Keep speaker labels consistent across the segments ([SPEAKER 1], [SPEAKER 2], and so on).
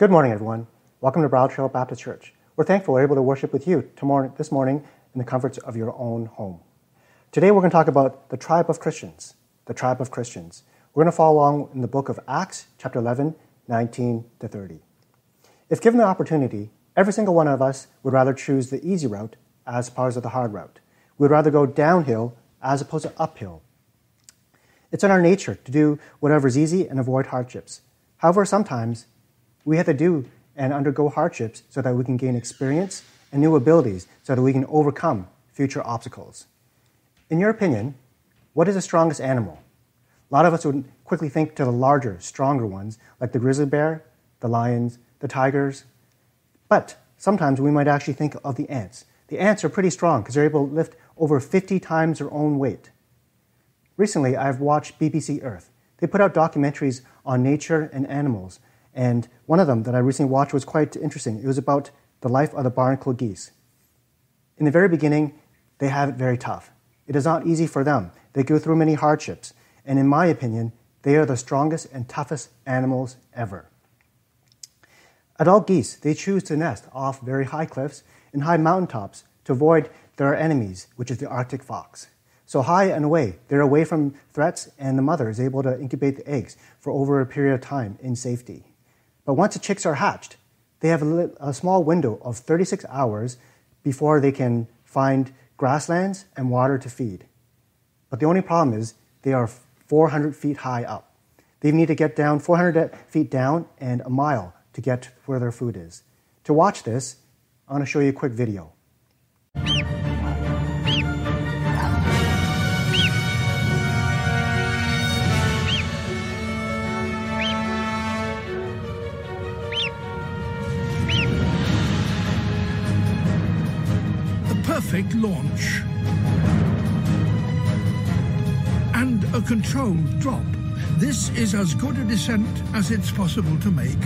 [SPEAKER 1] Good morning, everyone. Welcome to Bridletrail Baptist Church. We're thankful we're able to worship with you tomorrow, this morning in the comforts of your own home. Today, we're going to talk about the tribe of Christians. The tribe of Christians. We're going to follow along in the book of Acts, chapter 11, 19 to 30. If given the opportunity, every single one of us would rather choose the easy route as opposed to the hard route. We'd rather go downhill as opposed to uphill. It's in our nature to do whatever is easy and avoid hardships. However, sometimes we have to do and undergo hardships so that we can gain experience and new abilities so that we can overcome future obstacles. In your opinion, what is the strongest animal? A lot of us would quickly think to the larger, stronger ones, like the grizzly bear, the lions, the tigers. But sometimes we might actually think of the ants. The ants are pretty strong because they're able to lift over 50 times their own weight. Recently, I've watched BBC Earth. They put out documentaries on nature and animals, and one of them that I recently watched was quite interesting. It was about the life of the barnacle geese. In the very beginning, they have it very tough. It is not easy for them. They go through many hardships, and in my opinion, they are the strongest and toughest animals ever. Adult geese, they choose to nest off very high cliffs and high mountaintops to avoid their enemies, which is the Arctic fox. So high and away, they're away from threats, and the mother is able to incubate the eggs for over a period of time in safety. But once the chicks are hatched, they have a, a small window of 36 hours before they can find grasslands and water to feed. But the only problem is they are 400 feet high up. They need to get down 400 feet down and a mile to get where their food is. To watch this, I want to show you a quick video.
[SPEAKER 2] Launch. And a controlled drop. This is as good a descent as it's possible to make.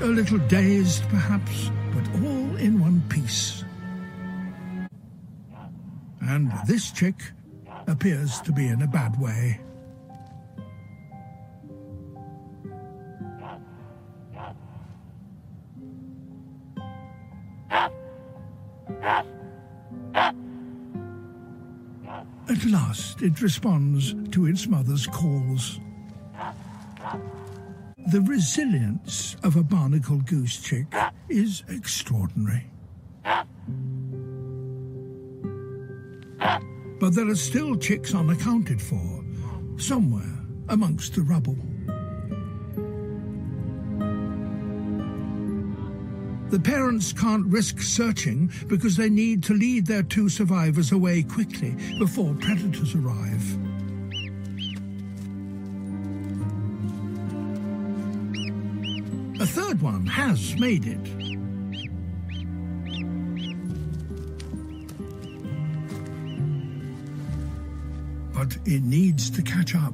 [SPEAKER 2] A little dazed, perhaps, but all in one piece. And this chick appears to be in a bad way. At last, it responds to its mother's calls. The resilience of a barnacle goose chick is extraordinary. But there are still chicks unaccounted for, somewhere amongst the rubble. The parents can't risk searching because they need to lead their two survivors away quickly before predators arrive. Third one has made it. But it needs to catch up.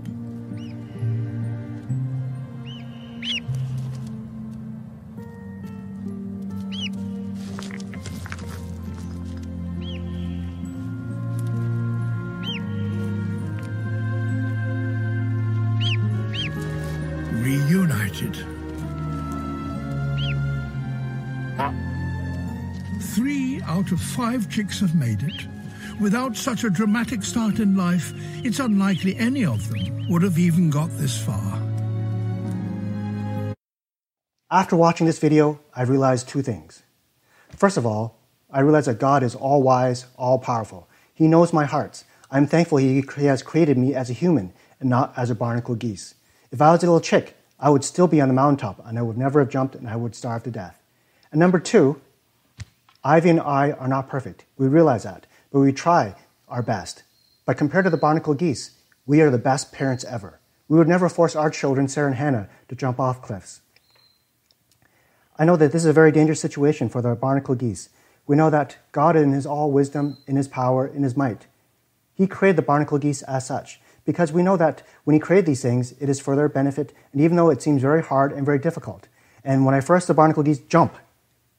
[SPEAKER 2] Five chicks have made it. Without such a dramatic start in life, it's unlikely any of them would have even got this far.
[SPEAKER 1] After watching this video, I realized two things. First of all, I realized that God is all wise, all powerful. He knows my hearts. I'm thankful he, has created me as a human and not as a barnacle geese. If I was a little chick, I would still be on the mountaintop and I would never have jumped and I would starve to death. And number two, Ivy and I are not perfect. We realize that, but we try our best. But compared to the barnacle geese, we are the best parents ever. We would never force our children, Sarah and Hannah, to jump off cliffs. I know that this is a very dangerous situation for the barnacle geese. We know that God, in His all wisdom, in His power, in His might, He created the barnacle geese as such because we know that when He created these things, it is for their benefit, and even though it seems very hard and very difficult. And when I first saw barnacle geese jump,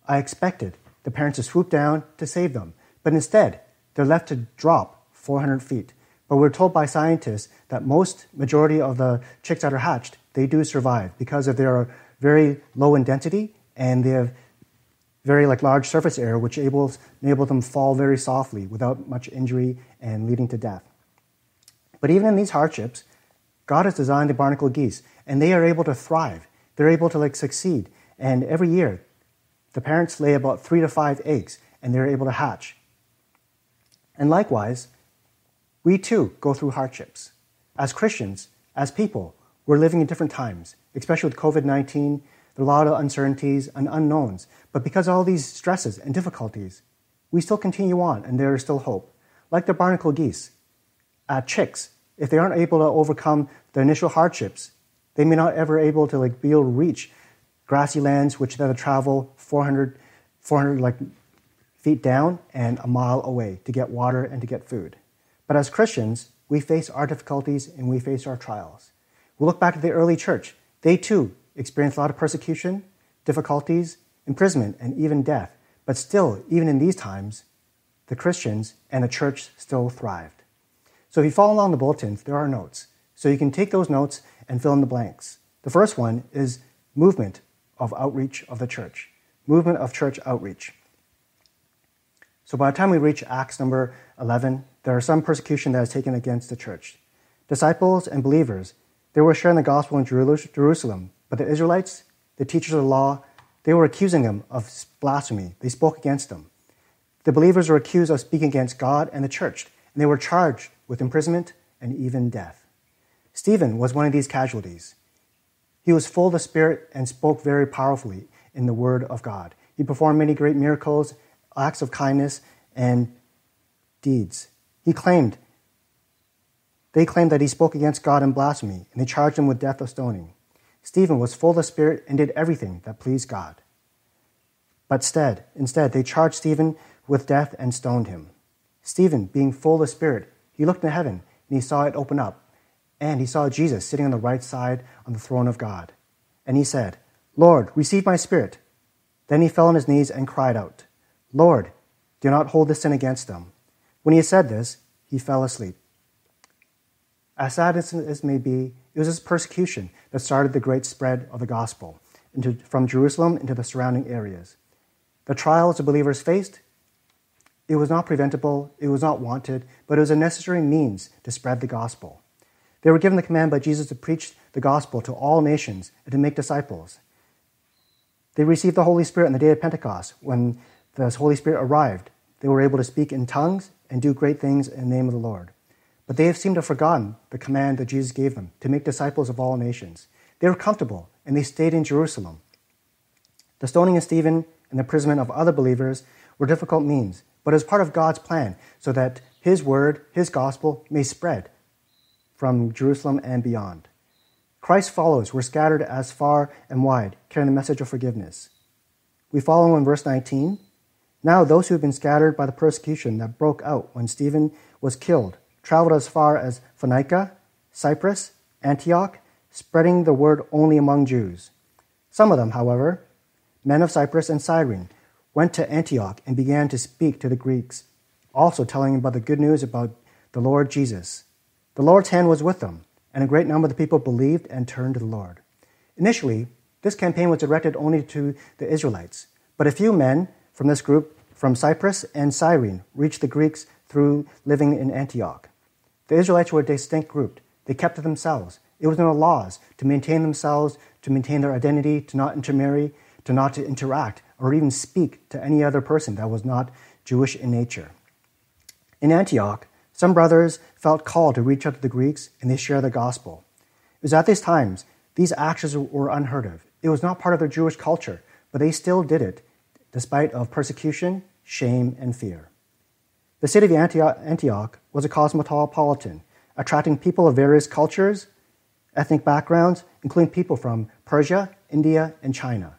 [SPEAKER 1] I expected the parents to swoop down to save them. But instead, they're left to drop 400 feet. But we're told by scientists that most majority of the chicks that are hatched, they do survive because of their very low in density and they have very like large surface area, which enables, enable them fall very softly without much injury and leading to death. But even in these hardships, God has designed the barnacle geese, and they are able to thrive. They're able to like succeed, and every year, the parents lay about three to five eggs, and they're able to hatch. And likewise, we too go through hardships. As Christians, as people, we're living in different times, especially with COVID 19 there are a lot of uncertainties and unknowns. But because of all these stresses and difficulties, we still continue on and there is still hope. Like the barnacle geese, uh, chicks, if they aren't able to overcome the initial hardships, they may not ever able to like be able to reach grassy lands which to travel 400, 400 like feet down and a mile away to get water and to get food. But as Christians, we face our difficulties and we face our trials. We look back at the early church. They too experienced a lot of persecution, difficulties, imprisonment, and even death. But still, even in these times, the Christians and the church still thrived. So if you follow along the bulletins, there are notes. So you can take those notes and fill in the blanks. The first one is movement of outreach of the church, movement of church outreach. So by the time we reach Acts number 11, there is some persecution that is taken against the church. Disciples and believers, they were sharing the gospel in Jerusalem, but the Israelites, the teachers of the law, they were accusing them of blasphemy. They spoke against them. The believers were accused of speaking against God and the church, and they were charged with imprisonment and even death. Stephen was one of these casualties. He was full of the Spirit and spoke very powerfully in the Word of God. He performed many great miracles, acts of kindness, and deeds. He claimed, they claimed that he spoke against God in blasphemy, and they charged him with death of stoning. Stephen was full of the Spirit and did everything that pleased God. But instead, instead, they charged Stephen with death and stoned him. Stephen, being full of the Spirit, he looked into heaven and he saw it open up, and he saw Jesus sitting on the right side on the throne of God. And he said, Lord, receive my spirit. Then he fell on his knees and cried out, Lord, do not hold this sin against them. When he had said this, he fell asleep. As sad as this may be, it was this persecution that started the great spread of the gospel into, from Jerusalem into the surrounding areas. The trials the believers faced, it was not preventable, it was not wanted, but it was a necessary means to spread the gospel. They were given the command by Jesus to preach the gospel to all nations and to make disciples. They received the Holy Spirit on the day of Pentecost. When the Holy Spirit arrived, they were able to speak in tongues and do great things in the name of the Lord. But they have seemed to have forgotten the command that Jesus gave them to make disciples of all nations. They were comfortable and they stayed in Jerusalem. The stoning of Stephen and the imprisonment of other believers were difficult means, but as part of God's plan so that his word, his gospel, may spread from Jerusalem and beyond. Christ's followers were scattered as far and wide, carrying the message of forgiveness. We follow in verse 19. Now, those who had been scattered by the persecution that broke out when Stephen was killed traveled as far as Phoenicia, Cyprus, Antioch, spreading the word only among Jews. Some of them, however, men of Cyprus and Cyrene, went to Antioch and began to speak to the Greeks, also telling about the good news about the Lord Jesus. The Lord's hand was with them, and a great number of the people believed and turned to the Lord. Initially, this campaign was directed only to the Israelites, but a few men from this group from Cyprus and Cyrene reached the Greeks through living in Antioch. The Israelites were a distinct group. They kept to themselves. It was in the laws to maintain themselves, to maintain their identity, to not intermarry, to not to interact, or even speak to any other person that was not Jewish in nature. In Antioch, some brothers felt called to reach out to the Greeks and they share the gospel. It was at these times these actions were unheard of. It was not part of their Jewish culture, but they still did it despite of persecution, shame, and fear. The city of Antioch was a cosmopolitan, attracting people of various cultures, ethnic backgrounds, including people from Persia, India, and China.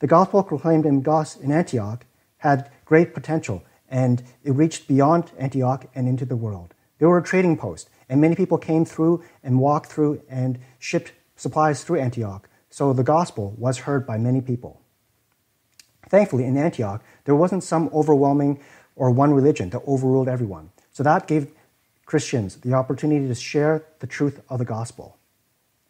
[SPEAKER 1] The gospel proclaimed in Antioch had great potential, and it reached beyond Antioch and into the world. They were a trading post, and many people came through and walked through and shipped supplies through Antioch, so the gospel was heard by many people. Thankfully, in Antioch, there wasn't some overwhelming or one religion that overruled everyone. So that gave Christians the opportunity to share the truth of the gospel.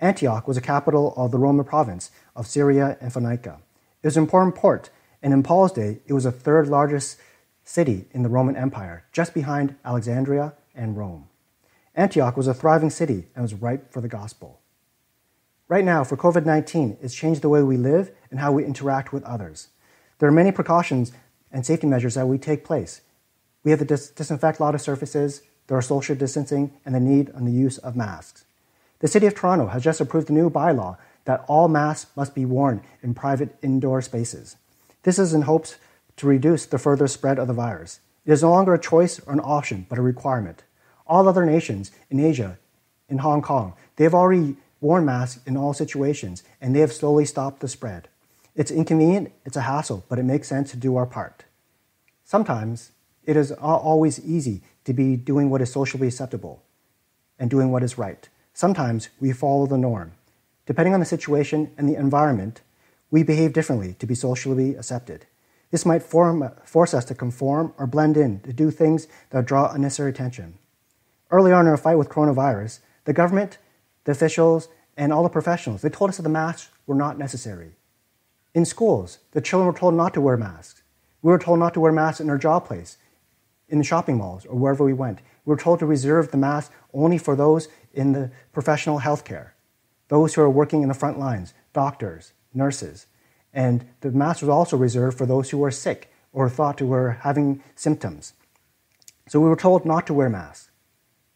[SPEAKER 1] Antioch was a capital of the Roman province of Syria and Phoenicia. It was an important port, and in Paul's day, it was the third largest city in the Roman Empire, just behind Alexandria and Rome. Antioch was a thriving city and was ripe for the gospel. Right now, for COVID 19, it's changed the way we live and how we interact with others. There are many precautions and safety measures that we take place. We have to dis- disinfect a lot of surfaces, there are social distancing, and the need on the use of masks. The City of Toronto has just approved a new bylaw that all masks must be worn in private indoor spaces. This is in hopes to reduce the further spread of the virus. It is no longer a choice or an option, but a requirement. All other nations in Asia, in Hong Kong, they have already worn masks in all situations, and they have slowly stopped the spread. It's inconvenient, it's a hassle, but it makes sense to do our part. Sometimes it is always easy to be doing what is socially acceptable and doing what is right. Sometimes we follow the norm. Depending on the situation and the environment, we behave differently to be socially accepted. This might form, force us to conform or blend in to do things that draw unnecessary attention. Early on in our fight with coronavirus, the government the officials, and all the professionals. They told us that the masks were not necessary. In schools, the children were told not to wear masks. We were told not to wear masks in our job place, in the shopping malls, or wherever we went. We were told to reserve the mask only for those in the professional healthcare, those who are working in the front lines, doctors, nurses. And the mask was also reserved for those who were sick or thought to were having symptoms. So we were told not to wear masks.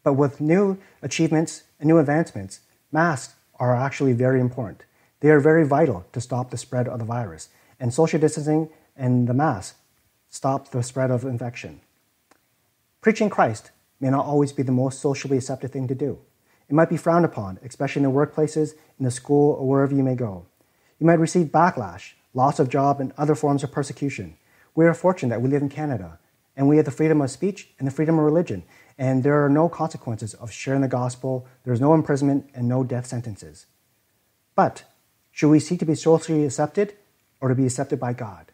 [SPEAKER 1] But with new achievements and new advancements, masks are actually very important. They are very vital to stop the spread of the virus, and social distancing and the mask stop the spread of infection. Preaching Christ may not always be the most socially accepted thing to do. It might be frowned upon, especially in the workplaces, in the school, or wherever you may go. You might receive backlash, loss of job, and other forms of persecution. We are fortunate that we live in Canada, and we have the freedom of speech and the freedom of religion, and there are no consequences of sharing the gospel. There's no imprisonment and no death sentences. But should we seek to be socially accepted or to be accepted by God?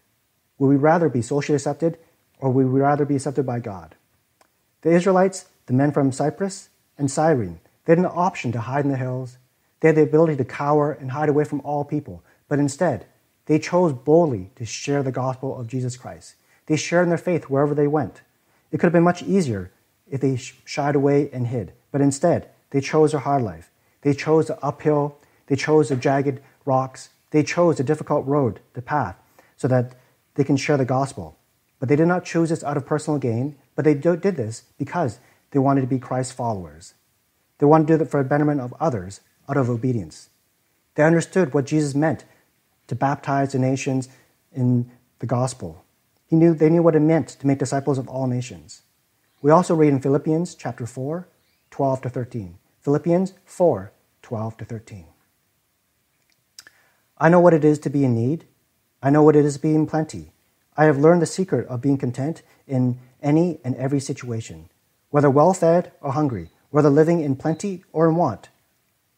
[SPEAKER 1] Would we rather be socially accepted or would we rather be accepted by God? The Israelites, the men from Cyprus and Cyrene, they had an option to hide in the hills. They had the ability to cower and hide away from all people. But instead, they chose boldly to share the gospel of Jesus Christ. They shared in their faith wherever they went. It could have been much easier if they shied away and hid. But instead, they chose a hard life. They chose the uphill, they chose the jagged rocks, they chose a difficult road, the path, so that they can share the gospel. But they did not choose this out of personal gain, but they did this because they wanted to be Christ's followers. They wanted to do it for the betterment of others out of obedience. They understood what Jesus meant to baptize the nations in the gospel. He knew, they knew what it meant to make disciples of all nations. We also read in Philippians chapter 4, 12 to 13. Philippians 4, 12 to 13. I know what it is to be in need. I know what it is to be in plenty. I have learned the secret of being content in any and every situation, whether well fed or hungry, whether living in plenty or in want.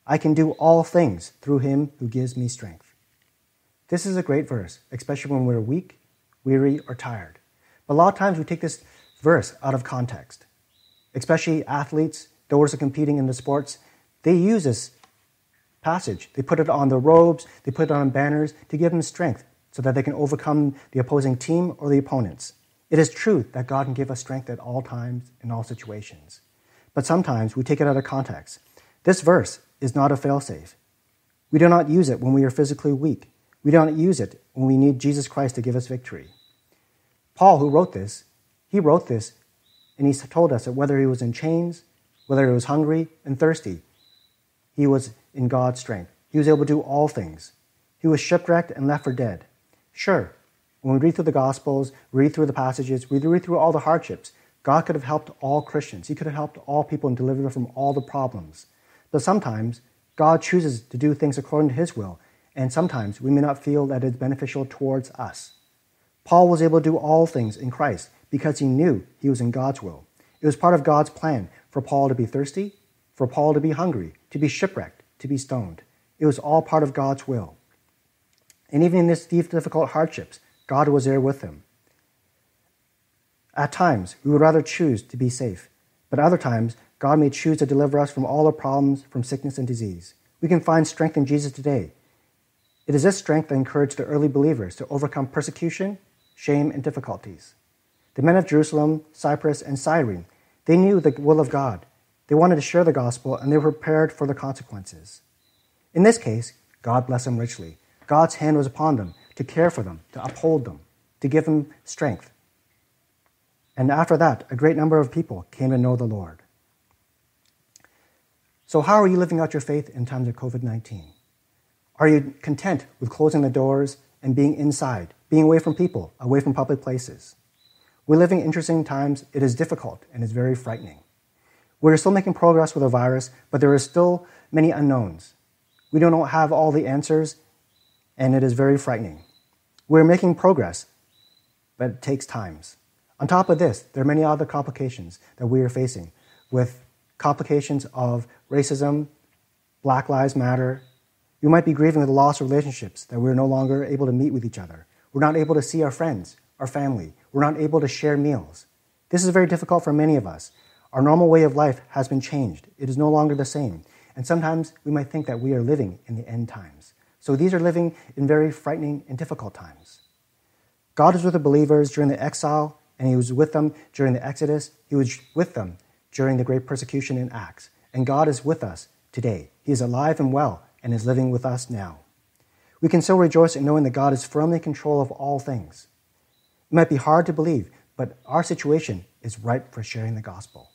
[SPEAKER 1] I can do all things through him who gives me strength. This is a great verse, especially when we're weak, weary, or tired. But a lot of times we take this verse out of context. Especially athletes, those who are competing in the sports, they use this passage. They put it on their robes, they put it on banners to give them strength so that they can overcome the opposing team or the opponents. It is true that God can give us strength at all times, in all situations. But sometimes we take it out of context. This verse is not a failsafe. We do not use it when we are physically weak. We do not use it when we need Jesus Christ to give us victory. Paul, who wrote this, he wrote this, and he told us that whether he was in chains, whether he was hungry and thirsty, he was in God's strength. He was able to do all things. He was shipwrecked and left for dead. Sure, when we read through the Gospels, read through the passages, we read through all the hardships, God could have helped all Christians. He could have helped all people and delivered them from all the problems. But sometimes God chooses to do things according to His will, and sometimes we may not feel that it's beneficial towards us. Paul was able to do all things in Christ because he knew he was in God's will. It was part of God's plan for Paul to be thirsty, for Paul to be hungry, to be shipwrecked, to be stoned. It was all part of God's will. And even in these difficult hardships, God was there with him. At times, we would rather choose to be safe, but other times, God may choose to deliver us from all our problems, from sickness and disease. We can find strength in Jesus today. It is this strength that encouraged the early believers to overcome persecution, shame, and difficulties. The men of Jerusalem, Cyprus, and Cyrene, they knew the will of God. They wanted to share the gospel, and they were prepared for the consequences. In this case, God blessed them richly. God's hand was upon them to care for them, to uphold them, to give them strength. And after that, a great number of people came to know the Lord. So, how are you living out your faith in times of COVID 19? Are you content with closing the doors and being inside, being away from people, away from public places? We're living interesting times. It is difficult and it's very frightening. We're still making progress with the virus, but there are still many unknowns. We don't have all the answers, and it is very frightening. We're making progress, but it takes times. On top of this, there are many other complications that we are facing with complications of racism, Black Lives Matter. We might be grieving the loss of relationships, that we're no longer able to meet with each other. We're not able to see our friends, our family. We're not able to share meals. This is very difficult for many of us. Our normal way of life has been changed. It is no longer the same. And sometimes we might think that we are living in the end times. So these are living in very frightening and difficult times. God is with the believers during the exile, and He was with them during the Exodus. He was with them during the great persecution in Acts. And God is with us today. He is alive and well and is living with us now. We can still rejoice in knowing that God is firmly in control of all things. It might be hard to believe, but our situation is ripe for sharing the gospel.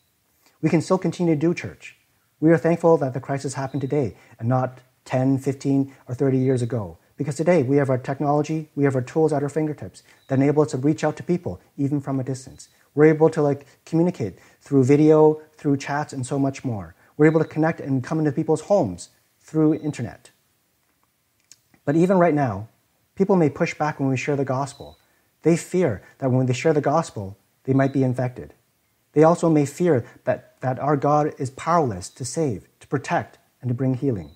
[SPEAKER 1] We can still continue to do church. We are thankful that the crisis happened today and not 10, 15, or 30 years ago. Because today we have our technology, we have our tools at our fingertips that enable us to reach out to people even from a distance. We're able to like communicate through video, through chats, and so much more. We're able to connect and come into people's homes through internet. But even right now, people may push back when we share the gospel. They fear that when they share the gospel, they might be infected. They also may fear that, that our God is powerless to save, to protect, and to bring healing.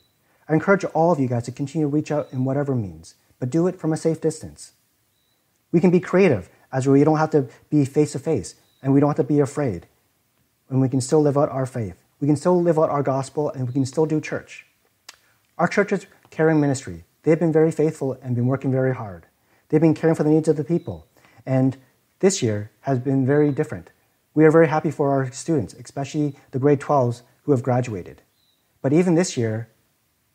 [SPEAKER 1] I encourage all of you guys to continue to reach out in whatever means, but do it from a safe distance. We can be creative, as we don't have to be face to face, and we don't have to be afraid, and we can still live out our faith. We can still live out our gospel, and we can still do church. Our church's caring ministry, they've been very faithful and been working very hard. They've been caring for the needs of the people, and this year has been very different. We are very happy for our students, especially the grade 12s who have graduated. But even this year,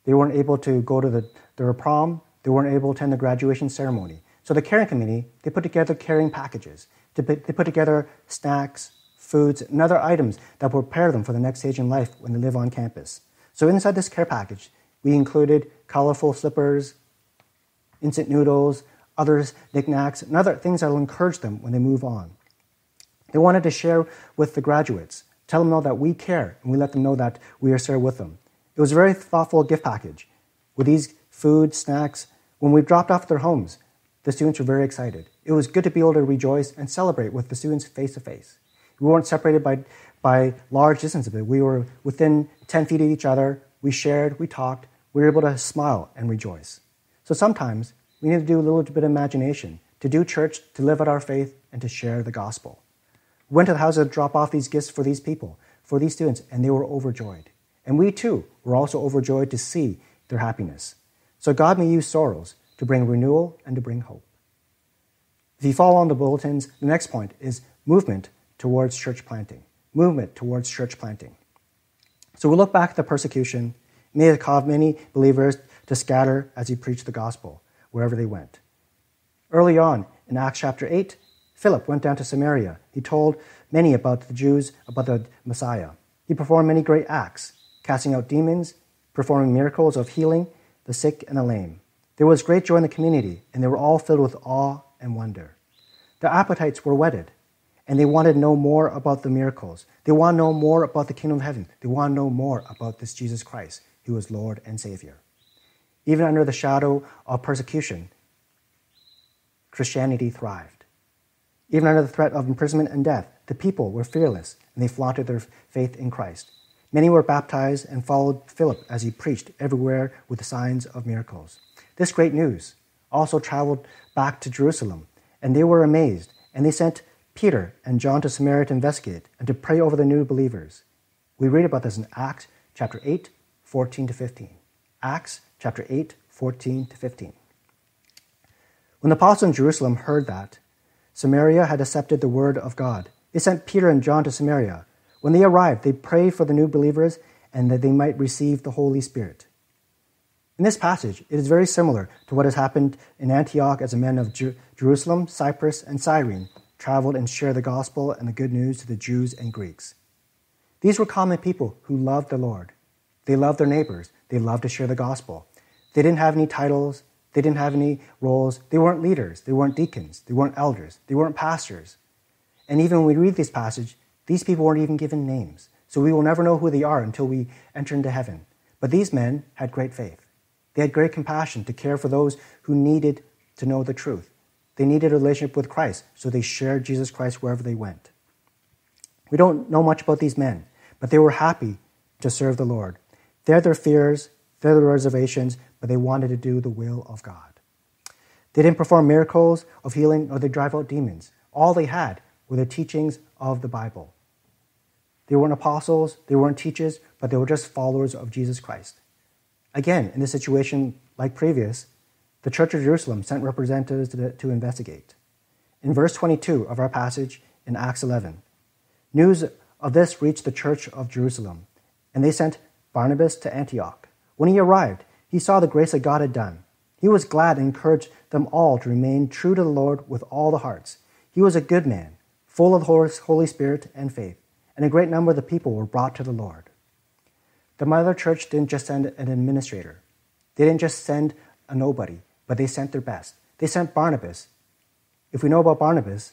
[SPEAKER 1] they weren't able to go to the, their prom, they weren't able to attend the graduation ceremony. So the caring committee, they put together caring packages. They put together snacks, foods, and other items that will prepare them for the next stage in life when they live on campus. So inside this care package, we included colorful slippers, instant noodles, other knickknacks, and other things that will encourage them when they move on. They wanted to share with the graduates, tell them know that we care, and we let them know that we are there with them. It was a very thoughtful gift package. With these food, snacks, when we dropped off their homes, the students were very excited. It was good to be able to rejoice and celebrate with the students face to face. We weren't separated by, by large distances. We were within 10 feet of each other. We shared, we talked. We were able to smile and rejoice. So sometimes we need to do a little bit of imagination to do church, to live out our faith, and to share the gospel went to the house to drop off these gifts for these people, for these students, and they were overjoyed. And we too were also overjoyed to see their happiness. So God may use sorrows to bring renewal and to bring hope. If you follow on the bulletins, the next point is movement towards church planting. Movement towards church planting. So we look back at the persecution. May have caused many believers to scatter as he preached the gospel wherever they went. Early on in Acts chapter 8, Philip went down to Samaria. He told many about the Jews, about the Messiah. He performed many great acts, casting out demons, performing miracles of healing the sick and the lame. There was great joy in the community, and they were all filled with awe and wonder. Their appetites were whetted, and they wanted to know more about the miracles. They want to know more about the kingdom of heaven. They want to know more about this Jesus Christ, who is Lord and Savior. Even under the shadow of persecution, Christianity thrived. Even under the threat of imprisonment and death, the people were fearless and they flaunted their faith in Christ. Many were baptized and followed Philip as he preached everywhere with the signs of miracles. This great news also traveled back to Jerusalem, and they were amazed, and they sent Peter and John to Samaria to investigate and to pray over the new believers. We read about this in Acts chapter 8, 14 to 15. Acts chapter 8, 14 to 15. When the apostles in Jerusalem heard that Samaria had accepted the word of God, they sent Peter and John to Samaria. When they arrived, they prayed for the new believers and that they might receive the Holy Spirit. In this passage, it is very similar to what has happened in Antioch as the men of Jer- Jerusalem, Cyprus, and Cyrene traveled and shared the gospel and the good news to the Jews and Greeks. These were common people who loved the Lord. They loved their neighbors. They loved to share the gospel. They didn't have any titles. They didn't have any roles. They weren't leaders. They weren't deacons. They weren't elders. They weren't pastors. And even when we read this passage, these people weren't even given names. So we will never know who they are until we enter into heaven. But these men had great faith. They had great compassion to care for those who needed to know the truth. They needed a relationship with Christ, so they shared Jesus Christ wherever they went. We don't know much about these men, but they were happy to serve the Lord. They had their fears, they had their reservations, but they wanted to do the will of God. They didn't perform miracles of healing or they drive out demons. All they had were the teachings of the Bible. They weren't apostles, they weren't teachers, but they were just followers of Jesus Christ. Again, in this situation like previous, the Church of Jerusalem sent representatives to, to, investigate. In verse 22 of our passage in Acts 11, news of this reached the Church of Jerusalem, and they sent Barnabas to Antioch. When he arrived, he saw the grace that God had done. He was glad and encouraged them all to remain true to the Lord with all the hearts. He was a good man, full of the Holy Spirit and faith, and a great number of the people were brought to the Lord. The mother church didn't just send an administrator, they didn't just send a nobody, but they sent their best. They sent Barnabas. If we know about Barnabas,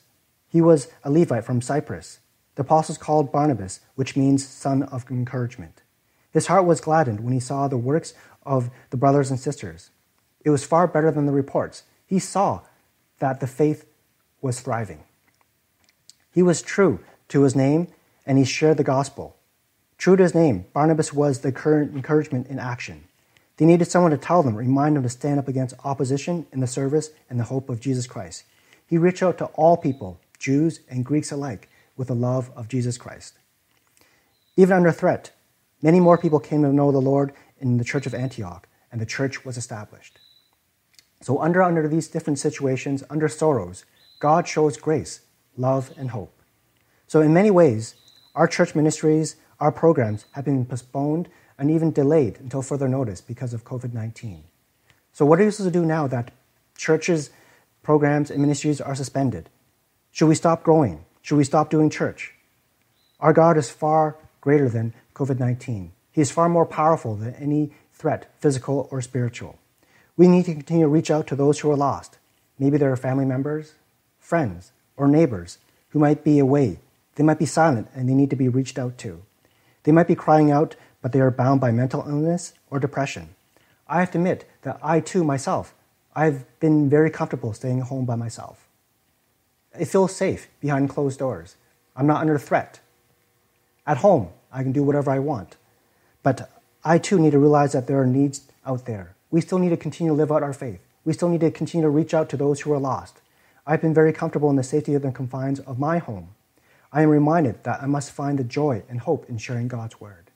[SPEAKER 1] he was a Levite from Cyprus. The apostles called Barnabas, which means son of encouragement. His heart was gladdened when he saw the works of the brothers and sisters. It was far better than the reports. He saw that the faith was thriving. He was true to his name and he shared the gospel. True to his name, Barnabas was the current encouragement in action. They needed someone to tell them, remind them to stand up against opposition in the service and the hope of Jesus Christ. He reached out to all people, Jews and Greeks alike, with the love of Jesus Christ. Even under threat, many more people came to know the Lord in the church of Antioch, and the church was established. So, under, under these different situations, under sorrows, God shows grace, love, and hope. So, in many ways, our church ministries our programs have been postponed and even delayed until further notice because of COVID 19. So, what are you supposed to do now that churches, programs, and ministries are suspended? Should we stop growing? Should we stop doing church? Our God is far greater than COVID 19. He is far more powerful than any threat, physical or spiritual. We need to continue to reach out to those who are lost. Maybe they are family members, friends, or neighbors who might be away. They might be silent and they need to be reached out to. They might be crying out, but they are bound by mental illness or depression. I have to admit that I too, myself, I've been very comfortable staying home by myself. It feels safe behind closed doors. I'm not under threat. At home, I can do whatever I want. But I too need to realize that there are needs out there. We still need to continue to live out our faith. We still need to continue to reach out to those who are lost. I've been very comfortable in the safety of the confines of my home. I am reminded that I must find the joy and hope in sharing God's word.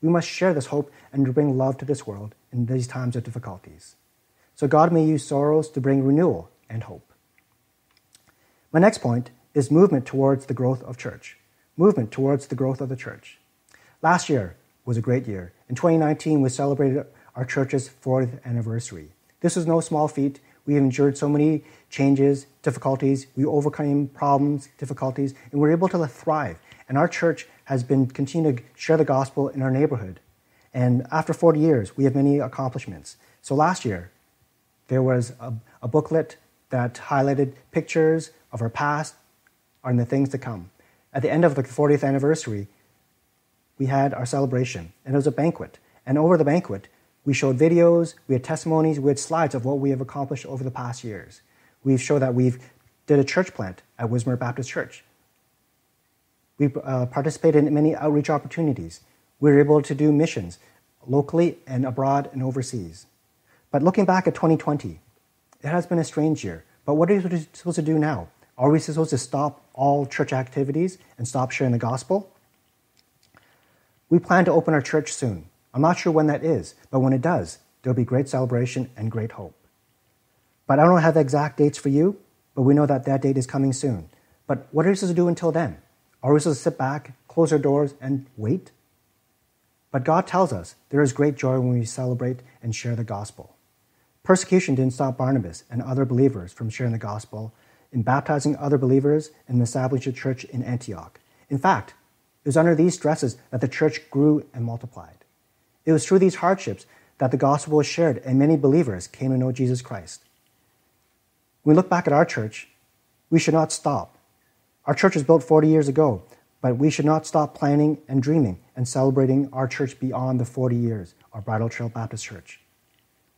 [SPEAKER 1] We must share this hope and bring love to this world in these times of difficulties. So God may use sorrows to bring renewal and hope. My next point is movement towards the growth of church. Movement towards the growth of the church. Last year was a great year. In 2019, we celebrated our church's 40th anniversary. This was no small feat. We have endured so many changes, difficulties. We overcame problems, difficulties, and we're able to thrive. And our church has been continuing to share the gospel in our neighborhood. And after 40 years, we have many accomplishments. So last year, there was a, a booklet that highlighted pictures of our past and the things to come. At the end of the 40th anniversary, we had our celebration, and it was a banquet. And over the banquet, we showed videos, we had testimonies, we had slides of what we have accomplished over the past years. We've showed that we've did a church plant at Wismer Baptist Church. We uh, participated in many outreach opportunities. We were able to do missions locally and abroad and overseas. But looking back at 2020, it has been a strange year. But what are we supposed to do now? Are we supposed to stop all church activities and stop sharing the gospel? We plan to open our church soon. I'm not sure when that is, but when it does, there'll be great celebration and great hope. But I don't have the exact dates for you, but we know that that date is coming soon. But what are we supposed to do until then? Are we supposed to sit back, close our doors, and wait? But God tells us there is great joy when we celebrate and share the gospel. Persecution didn't stop Barnabas and other believers from sharing the gospel in baptizing other believers and establishing a church in Antioch. In fact, it was under these stresses that the church grew and multiplied. It was through these hardships that the gospel was shared and many believers came to know Jesus Christ. When we look back at our church, we should not stop. Our church was built 40 years ago, but we should not stop planning and dreaming and celebrating our church beyond the 40 years, our Bridletrail Baptist Church.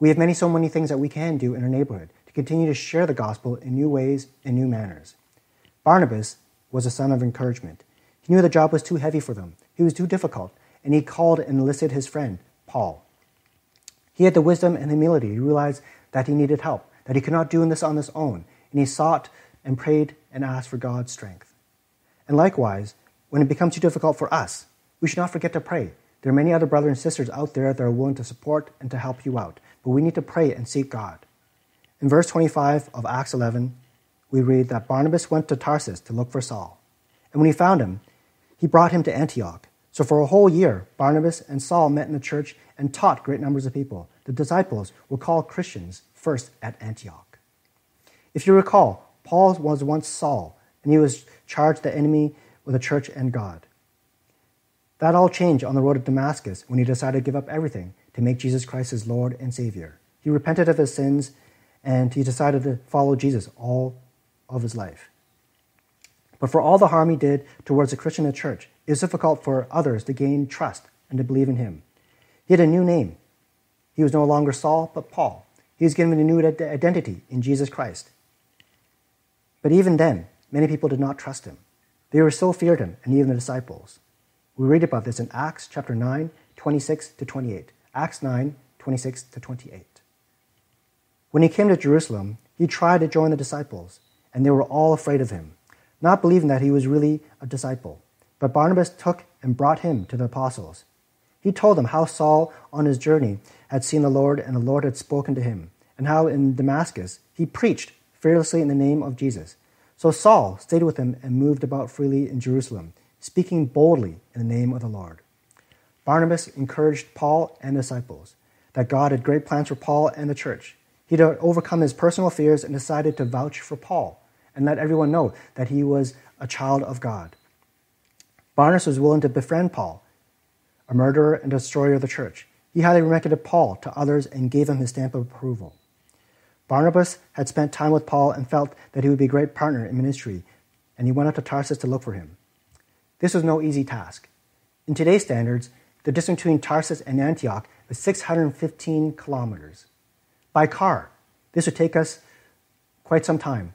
[SPEAKER 1] We have many, so many things that we can do in our neighborhood to continue to share the gospel in new ways and new manners. Barnabas was a son of encouragement. He knew the job was too heavy for them, he was too difficult, and he called and enlisted his friend, Paul. He had the wisdom and humility to realize that he needed help, that he could not do this on his own, and he sought and prayed and asked for God's strength. And likewise, when it becomes too difficult for us, we should not forget to pray. There are many other brothers and sisters out there that are willing to support and to help you out but we need to pray and seek God. In verse 25 of Acts 11, we read that Barnabas went to Tarsus to look for Saul. And when he found him, he brought him to Antioch. So for a whole year, Barnabas and Saul met in the church and taught great numbers of people. The disciples were called Christians first at Antioch. If you recall, Paul was once Saul, and he was charged the enemy with the church and God. That all changed on the road to Damascus when he decided to give up everything to make Jesus Christ his Lord and Savior. He repented of his sins and he decided to follow Jesus all of his life. But for all the harm he did towards the Christian church, it was difficult for others to gain trust and to believe in him. He had a new name. He was no longer Saul, but Paul. He was given a new identity in Jesus Christ. But even then, many people did not trust him. They were still feared him, and even the disciples. We read about this in Acts chapter 9, 26 to 28. Acts 9 26 to 28. When he came to Jerusalem, he tried to join the disciples, and they were all afraid of him, not believing that he was really a disciple. But Barnabas took and brought him to the apostles. He told them how Saul, on his journey, had seen the Lord, and the Lord had spoken to him, and how in Damascus he preached fearlessly in the name of Jesus. So Saul stayed with him and moved about freely in Jerusalem, speaking boldly in the name of the Lord. Barnabas encouraged Paul and the disciples that God had great plans for Paul and the church. He had overcome his personal fears and decided to vouch for Paul and let everyone know that he was a child of God. Barnabas was willing to befriend Paul, a murderer and destroyer of the church. He highly recommended Paul to others and gave him his stamp of approval. Barnabas had spent time with Paul and felt that he would be a great partner in ministry, and he went out to Tarsus to look for him. This was no easy task. In today's standards, the distance between Tarsus and Antioch is 615 kilometers. By car, this would take us quite some time.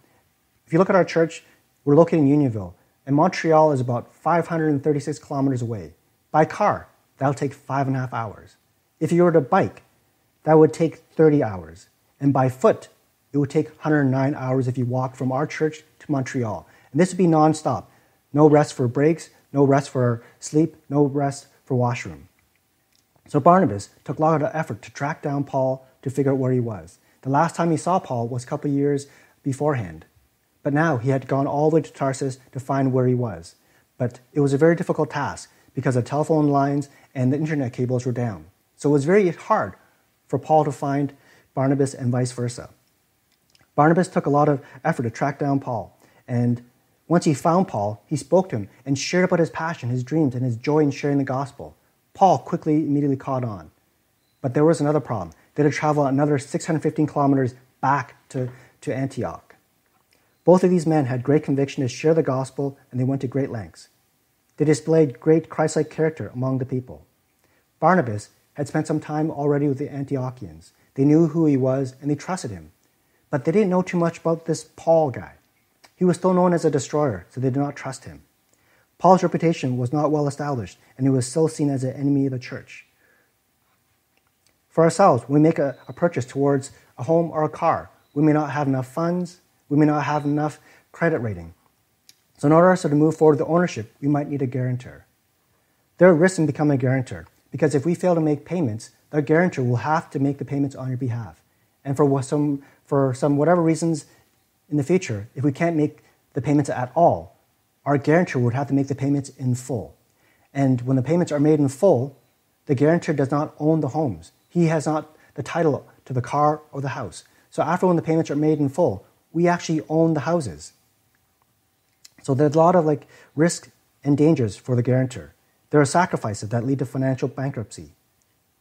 [SPEAKER 1] If you look at our church, we're located in Unionville, and Montreal is about 536 kilometers away. By car, that'll take five and a half hours. If you were to bike, that would take 30 hours. And by foot, it would take 109 hours if you walked from our church to Montreal. And this would be nonstop. No rest for breaks, no rest for sleep, no rest for washroom. So Barnabas took a lot of effort to track down Paul to figure out where he was. The last time he saw Paul was a couple years beforehand. But now he had gone all the way to Tarsus to find where he was. But it was a very difficult task because the telephone lines and the internet cables were down. So it was very hard for Paul to find Barnabas and vice versa. Barnabas took a lot of effort to track down Paul. And once he found Paul, he spoke to him and shared about his passion, his dreams, and his joy in sharing the gospel. Paul quickly, immediately caught on. But there was another problem. They had to travel another 615 kilometers back to, to Antioch. Both of these men had great conviction to share the gospel, and they went to great lengths. They displayed great Christ like character among the people. Barnabas had spent some time already with the Antiochians. They knew who he was, and they trusted him. But they didn't know too much about this Paul guy. he was still known as a destroyer, so they did not trust him. Paul's reputation was not well established, and he was still seen as an enemy of the church. For ourselves, when we make a, a purchase towards a home or a car, we may not have enough funds, we may not have enough credit rating. So, in order to move forward with the ownership, we might need a guarantor. There are risks in becoming a guarantor because if we fail to make payments, the guarantor will have to make the payments on your behalf. And for some, for some whatever reasons in the future, if we can't make the payments at all, our guarantor would have to make the payments in full. And when the payments are made in full, the guarantor does not own the homes. He has not the title to the car or the house. So after when the payments are made in full, we actually own the houses. So there's a lot of like risks and dangers for the guarantor. There are sacrifices that lead to financial bankruptcy.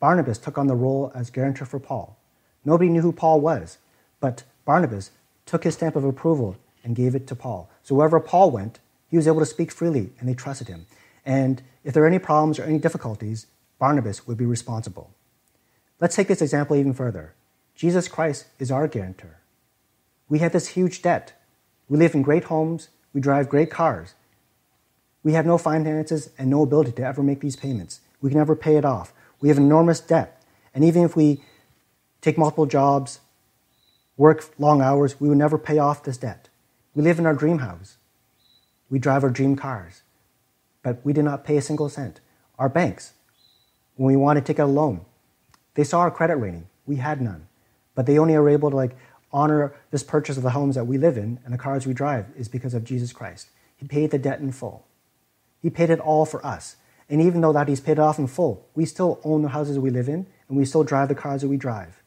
[SPEAKER 1] Barnabas took on the role as guarantor for Paul. Nobody knew who Paul was, but Barnabas took his stamp of approval and gave it to Paul. So wherever Paul went, he was able to speak freely and they trusted him. And if there are any problems or any difficulties, Barnabas would be responsible. Let's take this example even further. Jesus Christ is our guarantor. We have this huge debt. We live in great homes, we drive great cars. We have no finances and no ability to ever make these payments. We can never pay it off. We have enormous debt. And even if we take multiple jobs, work long hours, we will never pay off this debt. We live in our dream house. We drive our dream cars. But we did not pay a single cent. Our banks, when we wanted to take out a loan, they saw our credit rating. We had none. But they only are able to like honor this purchase of the homes that we live in and the cars we drive is because of Jesus Christ. He paid the debt in full. He paid it all for us. And even though that he's paid it off in full, we still own the houses we live in and we still drive the cars that we drive.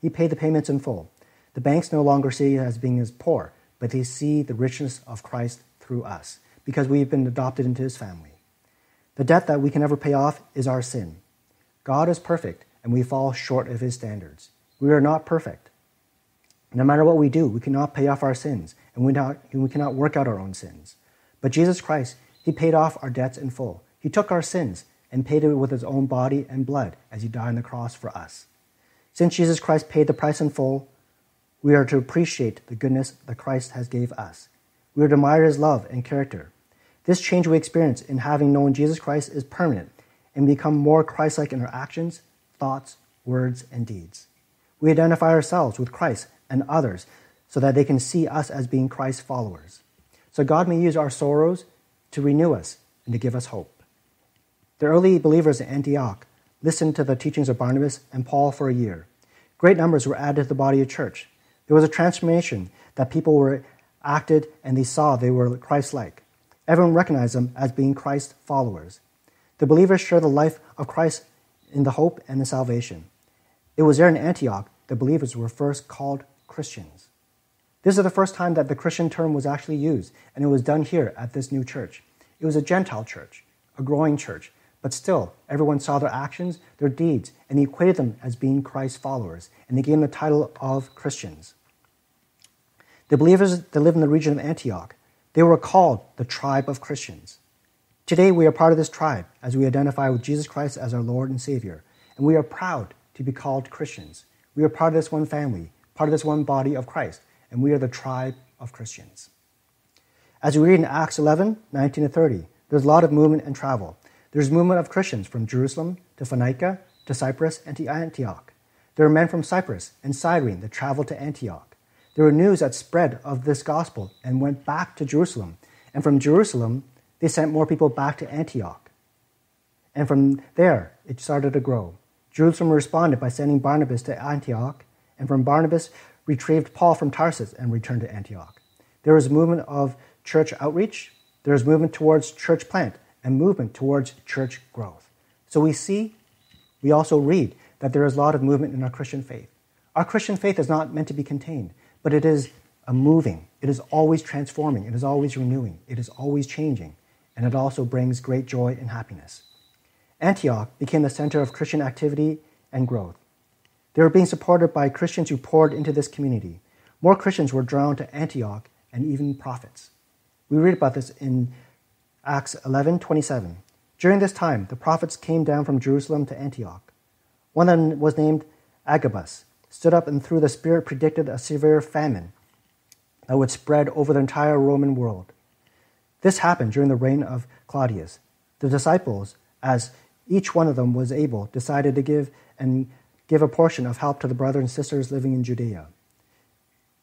[SPEAKER 1] He paid the payments in full. The banks no longer see us as being as poor, but they see the richness of Christ through us because we've been adopted into his family. The debt that we can never pay off is our sin. God is perfect and we fall short of his standards. We are not perfect. No matter what we do, we cannot pay off our sins, and we, not, we cannot work out our own sins. But Jesus Christ, He paid off our debts in full. He took our sins and paid it with His own body and blood as He died on the cross for us. Since Jesus Christ paid the price in full, we are to appreciate the goodness that Christ has gave us. We are to admire His love and character. This change we experience in having known Jesus Christ is permanent and become more Christ-like in our actions, thoughts, words, and deeds. We identify ourselves with Christ and others so that they can see us as being Christ's followers. So God may use our sorrows to renew us and to give us hope. The early believers in Antioch listened to the teachings of Barnabas and Paul for a year. Great numbers were added to the body of church. There was a transformation that people were acted and they saw they were Christ like. Everyone recognized them as being Christ followers. The believers shared the life of Christ in the hope and the salvation. It was there in Antioch the believers were first called Christians. This is the first time that the Christian term was actually used, and it was done here at this new church. It was a Gentile church, a growing church, but still, everyone saw their actions, their deeds, and they equated them as being Christ's followers, and they gave them the title of Christians. The believers that lived in the region of Antioch, they were called the tribe of Christians. Today, we are part of this tribe as we identify with Jesus Christ as our Lord and Savior, and we are proud to be called Christians. We are part of this one family, part of this one body of Christ, and we are the tribe of Christians. As we read in Acts 11, 19 to 30, there's a lot of movement and travel. There's movement of Christians from Jerusalem to Phoenicia to Cyprus and to Antioch. There are men from Cyprus and Cyrene that traveled to Antioch. There were news that spread of this gospel and went back to Jerusalem. And from Jerusalem, they sent more people back to Antioch. And from there, it started to grow. Jerusalem responded by sending Barnabas to Antioch, and from Barnabas retrieved Paul from Tarsus and returned to Antioch. There was movement of church outreach, there was movement towards church plant, and movement towards church growth. So we see, we also read that there is a lot of movement in our Christian faith. Our Christian faith is not meant to be contained, but it is a moving. It is always transforming. It is always renewing. It is always changing. And it also brings great joy and happiness. Antioch became the center of Christian activity and growth. They were being supported by Christians who poured into this community. More Christians were drawn to Antioch and even prophets. We read about this in Acts 11:27. During this time, the prophets came down from Jerusalem to Antioch. One of them was named Agabus, stood up and through the Spirit predicted a severe famine that would spread over the entire Roman world. This happened during the reign of Claudius. The disciples, as each one of them was able, decided to give and give a portion of help to the brothers and sisters living in Judea.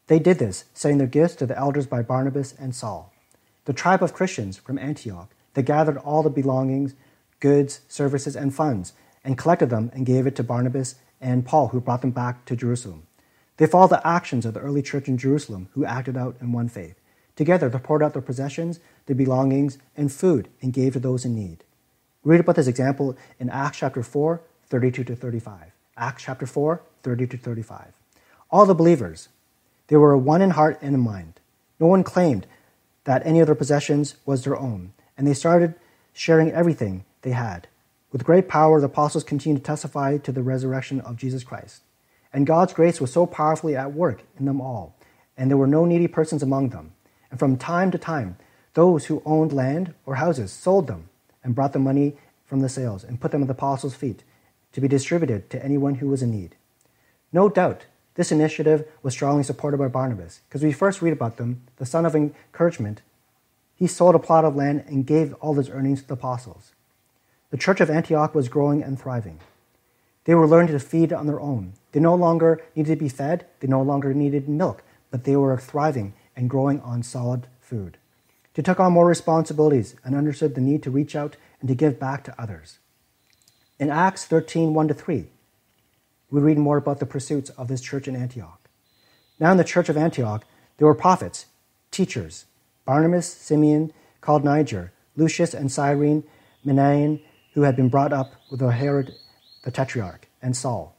[SPEAKER 1] They did this, sending their gifts to the elders by Barnabas and Saul. The tribe of Christians from Antioch, they gathered all the belongings, goods, services, and funds, and collected them and gave it to Barnabas and Paul, who brought them back to Jerusalem. They followed the actions of the early church in Jerusalem, who acted out in one faith. Together, they poured out their possessions, their belongings, and food, and gave to those in need. Read about this example in Acts chapter 4, 32 to 35. Acts chapter 4, 30 to 35. All the believers, they were one in heart and in mind. No one claimed that any of their possessions was their own, and they started sharing everything they had. With great power, the apostles continued to testify to the resurrection of Jesus Christ. And God's grace was so powerfully at work in them all, and there were no needy persons among them. And from time to time, those who owned land or houses sold them and brought the money from the sales and put them at the apostles' feet to be distributed to anyone who was in need. No doubt, this initiative was strongly supported by Barnabas, because we first read about them, the son of encouragement. He sold a plot of land and gave all his earnings to the apostles. The church of Antioch was growing and thriving. They were learning to feed on their own. They no longer needed to be fed, they no longer needed milk, but they were thriving and growing on solid food. They took on more responsibilities and understood the need to reach out and to give back to others. In Acts 13 1 3, we read more about the pursuits of this church in Antioch. Now, in the church of Antioch, there were prophets, teachers Barnabas, Simeon, called Niger, Lucius and Cyrene, Manaen, who had been brought up with Herod the Tetrarch, and Saul.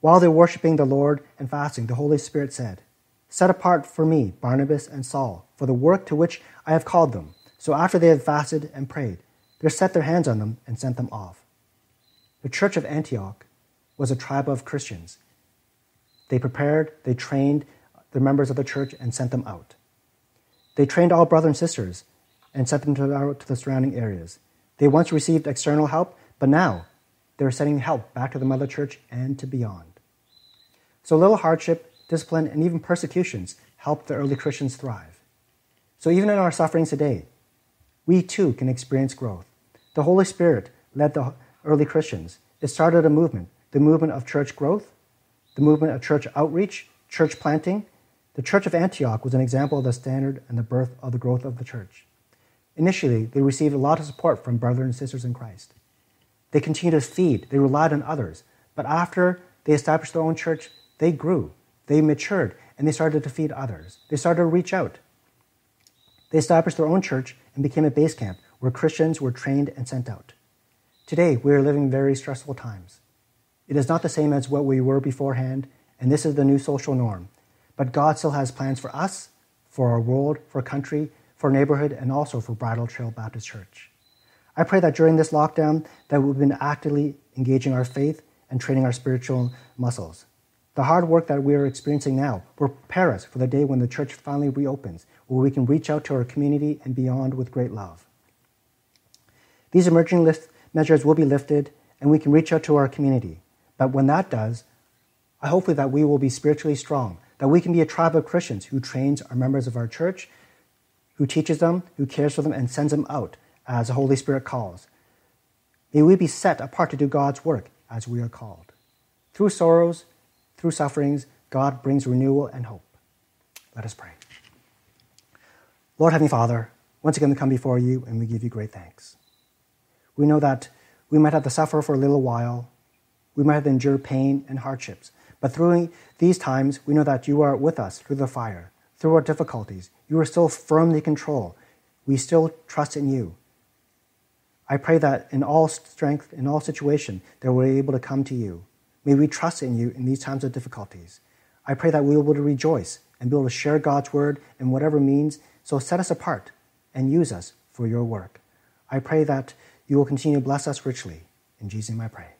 [SPEAKER 1] While they were worshiping the Lord and fasting, the Holy Spirit said, Set apart for me Barnabas and Saul for the work to which I have called them. So after they had fasted and prayed, they set their hands on them and sent them off. The church of Antioch was a tribe of Christians. They prepared, they trained the members of the church and sent them out. They trained all brothers and sisters and sent them to, to the surrounding areas. They once received external help, but now they're sending help back to the mother church and to beyond. So little hardship, discipline, and even persecutions helped the early Christians thrive. So even in our sufferings today, we too can experience growth. The Holy Spirit led the early Christians. It started a movement the movement of church growth, the movement of church outreach, church planting. The Church of Antioch was an example of the standard and the birth of the growth of the church. Initially, they received a lot of support from brothers and sisters in Christ. They continued to feed, they relied on others. But after they established their own church, they grew, they matured, and they started to feed others. They started to reach out. They established their own church and became a base camp where Christians were trained and sent out. Today, we are living very stressful times. It is not the same as what we were beforehand, and this is the new social norm. But God still has plans for us, for our world, for country, for neighborhood, and also for Bridletrail Baptist Church. I pray that during this lockdown that we've been actively engaging our faith and training our spiritual muscles. The hard work that we are experiencing now will prepare us for the day when the church finally reopens, where we can reach out to our community and beyond with great love. These emerging measures will be lifted, and we can reach out to our community. But when that does, I hopefully that we will be spiritually strong, that we can be a tribe of Christians who trains our members of our church, who teaches them, who cares for them, and sends them out as the Holy Spirit calls. May we be set apart to do God's work as we are called. Through sorrows, through sufferings, God brings renewal and hope. Let us pray. Lord Heavenly Father, once again we come before you and we give you great thanks. We know that we might have to suffer for a little while, we might have to endure pain and hardships. But through these times, we know that you are with us through the fire, through our difficulties. You are still firmly in control. We still trust in you. I pray that in all strength, in all situation, that we're able to come to you. May we trust in you in these times of difficulties. I pray that we will be able to rejoice and be able to share God's word in whatever means. So set us apart and use us for your work. I pray that you will continue to bless us richly. In Jesus' name I pray.